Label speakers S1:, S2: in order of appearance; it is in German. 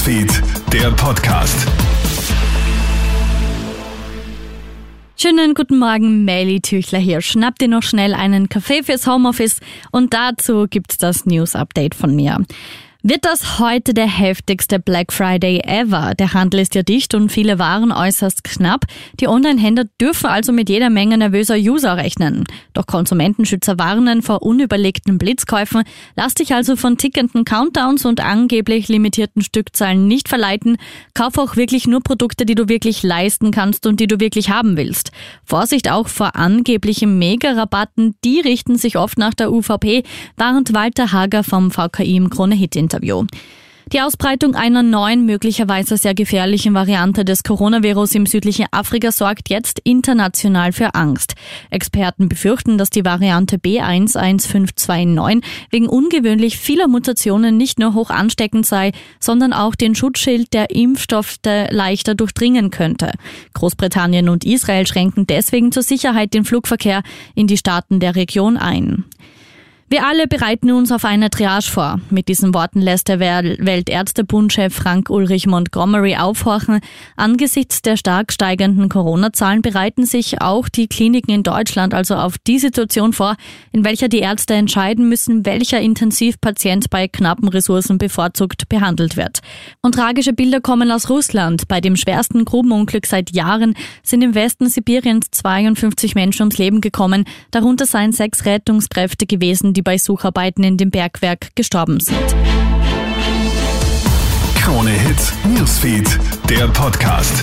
S1: Newsfeed, der Podcast.
S2: Schönen guten Morgen, Melly Tüchler hier. Schnapp dir noch schnell einen Kaffee fürs Homeoffice und dazu gibt's das News Update von mir. Wird das heute der heftigste Black Friday ever? Der Handel ist ja dicht und viele Waren äußerst knapp. Die Online-Händler dürfen also mit jeder Menge nervöser User rechnen. Doch Konsumentenschützer warnen vor unüberlegten Blitzkäufen. Lass dich also von tickenden Countdowns und angeblich limitierten Stückzahlen nicht verleiten. Kauf auch wirklich nur Produkte, die du wirklich leisten kannst und die du wirklich haben willst. Vorsicht auch vor angeblichen Mega-Rabatten. Die richten sich oft nach der UVP, warnt Walter Hager vom VKI im Krone-Hit Interview. Die Ausbreitung einer neuen, möglicherweise sehr gefährlichen Variante des Coronavirus im südlichen Afrika sorgt jetzt international für Angst. Experten befürchten, dass die Variante B11529 wegen ungewöhnlich vieler Mutationen nicht nur hoch ansteckend sei, sondern auch den Schutzschild der Impfstoffe leichter durchdringen könnte. Großbritannien und Israel schränken deswegen zur Sicherheit den Flugverkehr in die Staaten der Region ein. Wir alle bereiten uns auf eine Triage vor. Mit diesen Worten lässt der Weltärztebundchef Frank Ulrich Montgomery aufhorchen. Angesichts der stark steigenden Corona-Zahlen bereiten sich auch die Kliniken in Deutschland also auf die Situation vor, in welcher die Ärzte entscheiden müssen, welcher Intensivpatient bei knappen Ressourcen bevorzugt behandelt wird. Und tragische Bilder kommen aus Russland. Bei dem schwersten Grubenunglück seit Jahren sind im Westen Sibiriens 52 Menschen ums Leben gekommen. Darunter seien sechs Rettungskräfte gewesen, die bei Sucharbeiten in dem Bergwerk gestorben sind.
S1: Krone Hits, Newsfeed, der Podcast.